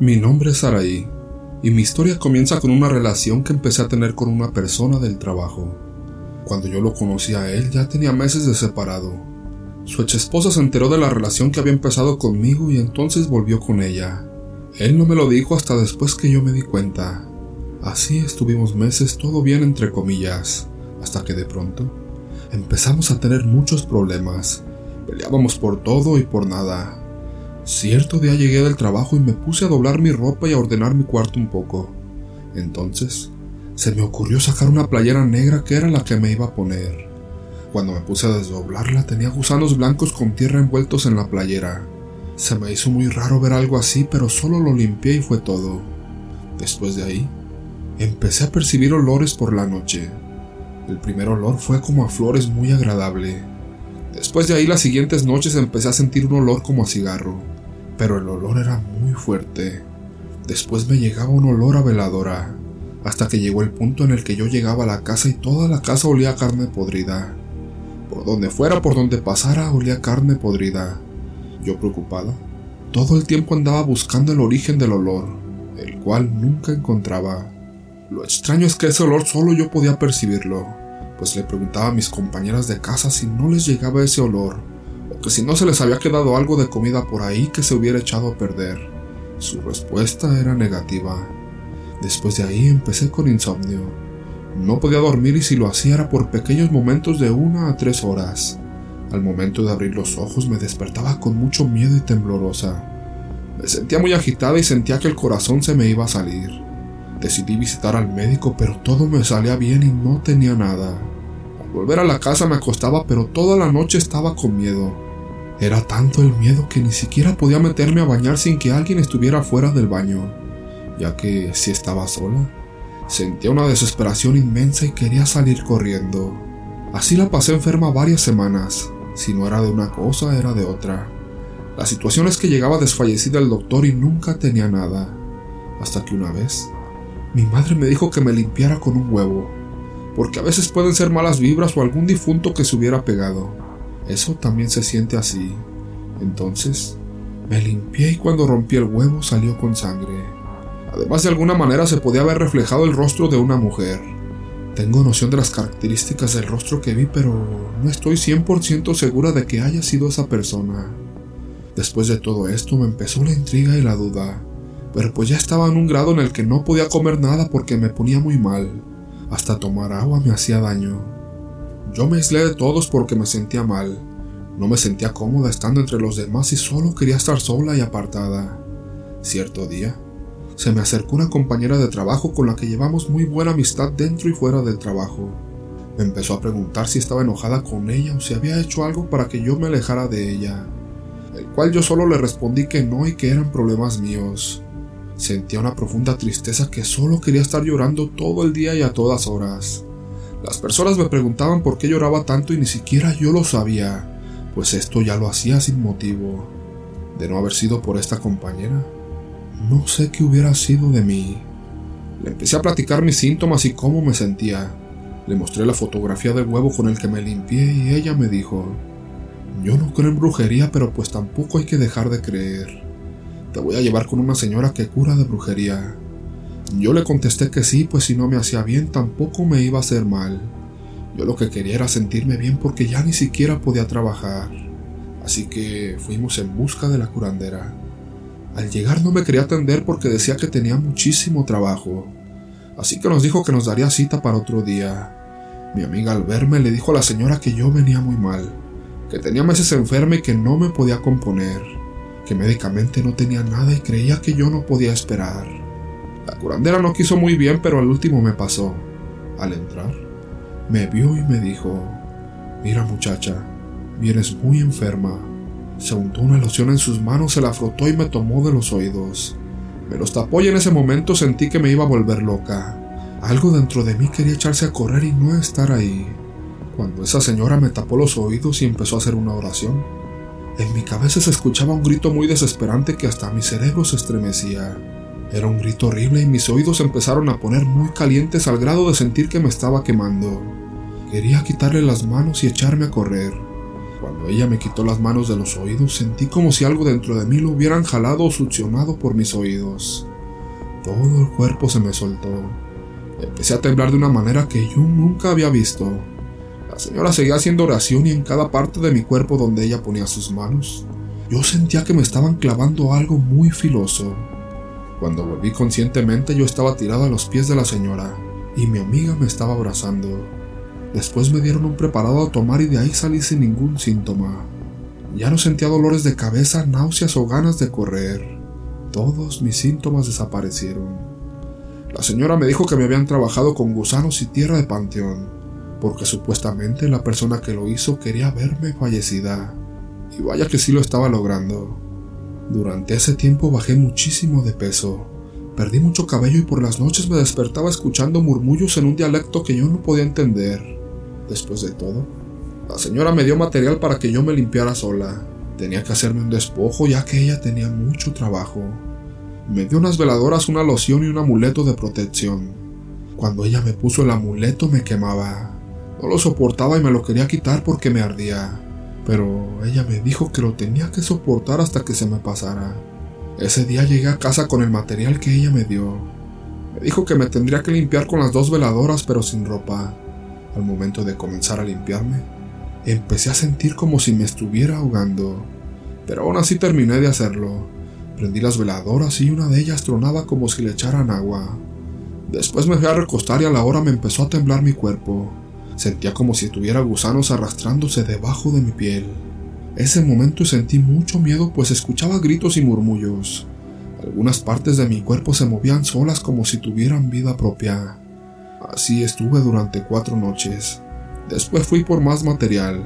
Mi nombre es Saraí y mi historia comienza con una relación que empecé a tener con una persona del trabajo. Cuando yo lo conocí a él ya tenía meses de separado. Su ex esposa se enteró de la relación que había empezado conmigo y entonces volvió con ella. Él no me lo dijo hasta después que yo me di cuenta. Así estuvimos meses todo bien entre comillas, hasta que de pronto empezamos a tener muchos problemas. Peleábamos por todo y por nada. Cierto día llegué del trabajo y me puse a doblar mi ropa y a ordenar mi cuarto un poco. Entonces, se me ocurrió sacar una playera negra que era la que me iba a poner. Cuando me puse a desdoblarla tenía gusanos blancos con tierra envueltos en la playera. Se me hizo muy raro ver algo así, pero solo lo limpié y fue todo. Después de ahí, empecé a percibir olores por la noche. El primer olor fue como a flores muy agradable. Después de ahí las siguientes noches empecé a sentir un olor como a cigarro pero el olor era muy fuerte. Después me llegaba un olor a veladora, hasta que llegó el punto en el que yo llegaba a la casa y toda la casa olía a carne podrida. Por donde fuera, por donde pasara, olía carne podrida. Yo preocupada, todo el tiempo andaba buscando el origen del olor, el cual nunca encontraba. Lo extraño es que ese olor solo yo podía percibirlo, pues le preguntaba a mis compañeras de casa si no les llegaba ese olor, que si no se les había quedado algo de comida por ahí que se hubiera echado a perder. Su respuesta era negativa. Después de ahí empecé con insomnio. No podía dormir y si lo hacía era por pequeños momentos de una a tres horas. Al momento de abrir los ojos me despertaba con mucho miedo y temblorosa. Me sentía muy agitada y sentía que el corazón se me iba a salir. Decidí visitar al médico pero todo me salía bien y no tenía nada. Al volver a la casa me acostaba pero toda la noche estaba con miedo. Era tanto el miedo que ni siquiera podía meterme a bañar sin que alguien estuviera fuera del baño, ya que si estaba sola, sentía una desesperación inmensa y quería salir corriendo. Así la pasé enferma varias semanas, si no era de una cosa era de otra. La situación es que llegaba desfallecida el doctor y nunca tenía nada, hasta que una vez mi madre me dijo que me limpiara con un huevo, porque a veces pueden ser malas vibras o algún difunto que se hubiera pegado. Eso también se siente así. Entonces, me limpié y cuando rompí el huevo salió con sangre. Además, de alguna manera se podía haber reflejado el rostro de una mujer. Tengo noción de las características del rostro que vi, pero no estoy 100% segura de que haya sido esa persona. Después de todo esto me empezó la intriga y la duda, pero pues ya estaba en un grado en el que no podía comer nada porque me ponía muy mal. Hasta tomar agua me hacía daño. Yo me aislé de todos porque me sentía mal. No me sentía cómoda estando entre los demás y solo quería estar sola y apartada. Cierto día, se me acercó una compañera de trabajo con la que llevamos muy buena amistad dentro y fuera del trabajo. Me empezó a preguntar si estaba enojada con ella o si había hecho algo para que yo me alejara de ella, el cual yo solo le respondí que no y que eran problemas míos. Sentía una profunda tristeza que solo quería estar llorando todo el día y a todas horas. Las personas me preguntaban por qué lloraba tanto y ni siquiera yo lo sabía, pues esto ya lo hacía sin motivo. De no haber sido por esta compañera, no sé qué hubiera sido de mí. Le empecé a platicar mis síntomas y cómo me sentía. Le mostré la fotografía del huevo con el que me limpié y ella me dijo, yo no creo en brujería, pero pues tampoco hay que dejar de creer. Te voy a llevar con una señora que cura de brujería. Yo le contesté que sí, pues si no me hacía bien tampoco me iba a hacer mal. Yo lo que quería era sentirme bien porque ya ni siquiera podía trabajar. Así que fuimos en busca de la curandera. Al llegar no me quería atender porque decía que tenía muchísimo trabajo. Así que nos dijo que nos daría cita para otro día. Mi amiga al verme le dijo a la señora que yo venía muy mal, que tenía meses enferma y que no me podía componer, que médicamente no tenía nada y creía que yo no podía esperar. La curandera no quiso muy bien, pero al último me pasó. Al entrar, me vio y me dijo, Mira muchacha, vienes muy enferma. Se untó una loción en sus manos, se la frotó y me tomó de los oídos. Me los tapó y en ese momento sentí que me iba a volver loca. Algo dentro de mí quería echarse a correr y no estar ahí. Cuando esa señora me tapó los oídos y empezó a hacer una oración, en mi cabeza se escuchaba un grito muy desesperante que hasta mi cerebro se estremecía. Era un grito horrible y mis oídos empezaron a poner muy calientes al grado de sentir que me estaba quemando. Quería quitarle las manos y echarme a correr. Cuando ella me quitó las manos de los oídos, sentí como si algo dentro de mí lo hubieran jalado o succionado por mis oídos. Todo el cuerpo se me soltó. Empecé a temblar de una manera que yo nunca había visto. La señora seguía haciendo oración y en cada parte de mi cuerpo donde ella ponía sus manos, yo sentía que me estaban clavando algo muy filoso. Cuando volví conscientemente yo estaba tirado a los pies de la señora y mi amiga me estaba abrazando. Después me dieron un preparado a tomar y de ahí salí sin ningún síntoma. Ya no sentía dolores de cabeza, náuseas o ganas de correr. Todos mis síntomas desaparecieron. La señora me dijo que me habían trabajado con gusanos y tierra de panteón, porque supuestamente la persona que lo hizo quería verme fallecida. Y vaya que sí lo estaba logrando. Durante ese tiempo bajé muchísimo de peso. Perdí mucho cabello y por las noches me despertaba escuchando murmullos en un dialecto que yo no podía entender. Después de todo, la señora me dio material para que yo me limpiara sola. Tenía que hacerme un despojo ya que ella tenía mucho trabajo. Me dio unas veladoras, una loción y un amuleto de protección. Cuando ella me puso el amuleto me quemaba. No lo soportaba y me lo quería quitar porque me ardía. Pero ella me dijo que lo tenía que soportar hasta que se me pasara. Ese día llegué a casa con el material que ella me dio. Me dijo que me tendría que limpiar con las dos veladoras pero sin ropa. Al momento de comenzar a limpiarme, empecé a sentir como si me estuviera ahogando, pero aún así terminé de hacerlo. Prendí las veladoras y una de ellas tronaba como si le echaran agua. Después me fui a recostar y a la hora me empezó a temblar mi cuerpo. Sentía como si tuviera gusanos arrastrándose debajo de mi piel. Ese momento sentí mucho miedo pues escuchaba gritos y murmullos. Algunas partes de mi cuerpo se movían solas como si tuvieran vida propia. Así estuve durante cuatro noches. Después fui por más material.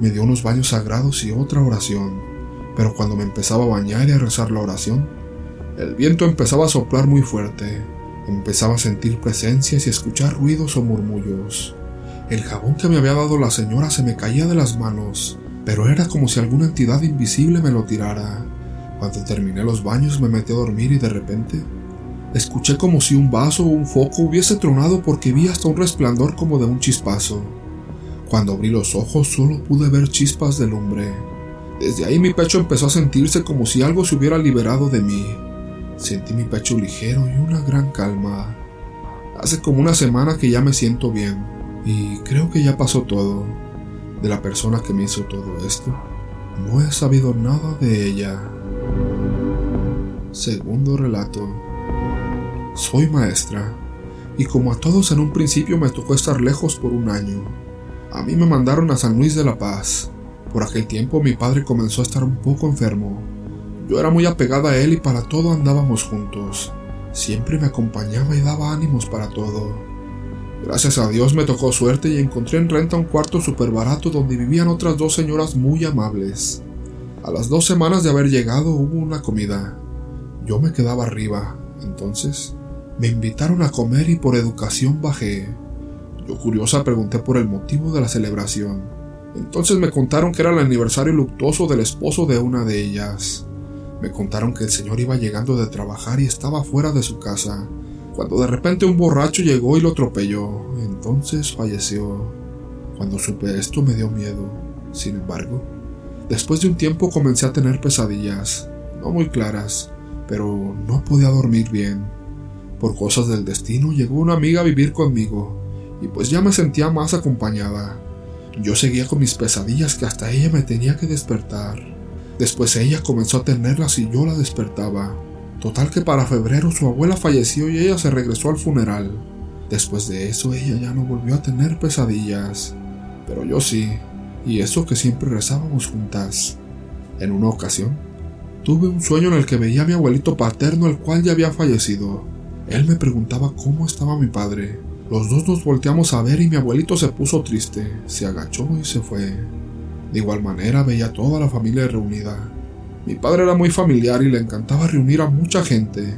Me dio unos baños sagrados y otra oración. Pero cuando me empezaba a bañar y a rezar la oración, el viento empezaba a soplar muy fuerte. Empezaba a sentir presencias y escuchar ruidos o murmullos. El jabón que me había dado la señora se me caía de las manos, pero era como si alguna entidad invisible me lo tirara. Cuando terminé los baños me metí a dormir y de repente Escuché como si un vaso o un foco hubiese tronado porque vi hasta un resplandor como de un chispazo. Cuando abrí los ojos solo pude ver chispas de lumbre. Desde ahí mi pecho empezó a sentirse como si algo se hubiera liberado de mí. Sentí mi pecho ligero y una gran calma. Hace como una semana que ya me siento bien y creo que ya pasó todo. De la persona que me hizo todo esto, no he sabido nada de ella. Segundo relato. Soy maestra, y como a todos en un principio me tocó estar lejos por un año. A mí me mandaron a San Luis de la Paz. Por aquel tiempo mi padre comenzó a estar un poco enfermo. Yo era muy apegada a él y para todo andábamos juntos. Siempre me acompañaba y daba ánimos para todo. Gracias a Dios me tocó suerte y encontré en renta un cuarto súper barato donde vivían otras dos señoras muy amables. A las dos semanas de haber llegado hubo una comida. Yo me quedaba arriba, entonces me invitaron a comer y por educación bajé. Yo curiosa pregunté por el motivo de la celebración. Entonces me contaron que era el aniversario luctuoso del esposo de una de ellas. Me contaron que el señor iba llegando de trabajar y estaba fuera de su casa, cuando de repente un borracho llegó y lo atropelló. Entonces falleció. Cuando supe esto me dio miedo. Sin embargo, después de un tiempo comencé a tener pesadillas, no muy claras, pero no podía dormir bien. Por cosas del destino llegó una amiga a vivir conmigo, y pues ya me sentía más acompañada. Yo seguía con mis pesadillas que hasta ella me tenía que despertar. Después ella comenzó a tenerlas y yo la despertaba. Total que para febrero su abuela falleció y ella se regresó al funeral. Después de eso ella ya no volvió a tener pesadillas. Pero yo sí, y eso que siempre rezábamos juntas. En una ocasión, tuve un sueño en el que veía a mi abuelito paterno el cual ya había fallecido. Él me preguntaba cómo estaba mi padre. Los dos nos volteamos a ver y mi abuelito se puso triste, se agachó y se fue. De igual manera veía a toda la familia reunida. Mi padre era muy familiar y le encantaba reunir a mucha gente.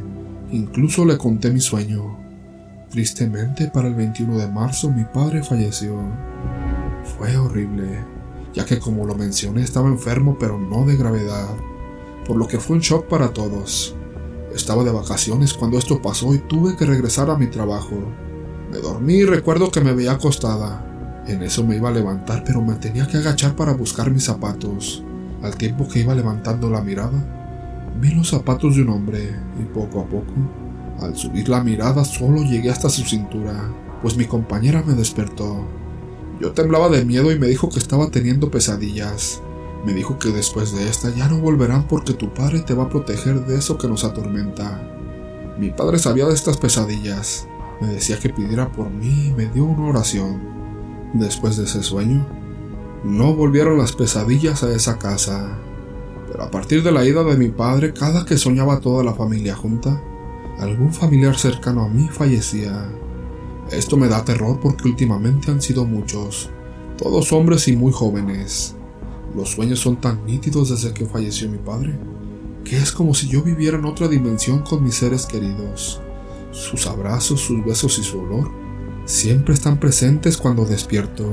Incluso le conté mi sueño. Tristemente, para el 21 de marzo mi padre falleció. Fue horrible, ya que como lo mencioné estaba enfermo pero no de gravedad, por lo que fue un shock para todos. Estaba de vacaciones cuando esto pasó y tuve que regresar a mi trabajo. Me dormí y recuerdo que me veía acostada. En eso me iba a levantar, pero me tenía que agachar para buscar mis zapatos. Al tiempo que iba levantando la mirada, vi los zapatos de un hombre y poco a poco, al subir la mirada solo llegué hasta su cintura, pues mi compañera me despertó. Yo temblaba de miedo y me dijo que estaba teniendo pesadillas. Me dijo que después de esta ya no volverán porque tu padre te va a proteger de eso que nos atormenta. Mi padre sabía de estas pesadillas. Me decía que pidiera por mí y me dio una oración. Después de ese sueño, no volvieron las pesadillas a esa casa. Pero a partir de la ida de mi padre, cada que soñaba toda la familia junta, algún familiar cercano a mí fallecía. Esto me da terror porque últimamente han sido muchos, todos hombres y muy jóvenes. Los sueños son tan nítidos desde que falleció mi padre, que es como si yo viviera en otra dimensión con mis seres queridos. Sus abrazos, sus besos y su olor siempre están presentes cuando despierto.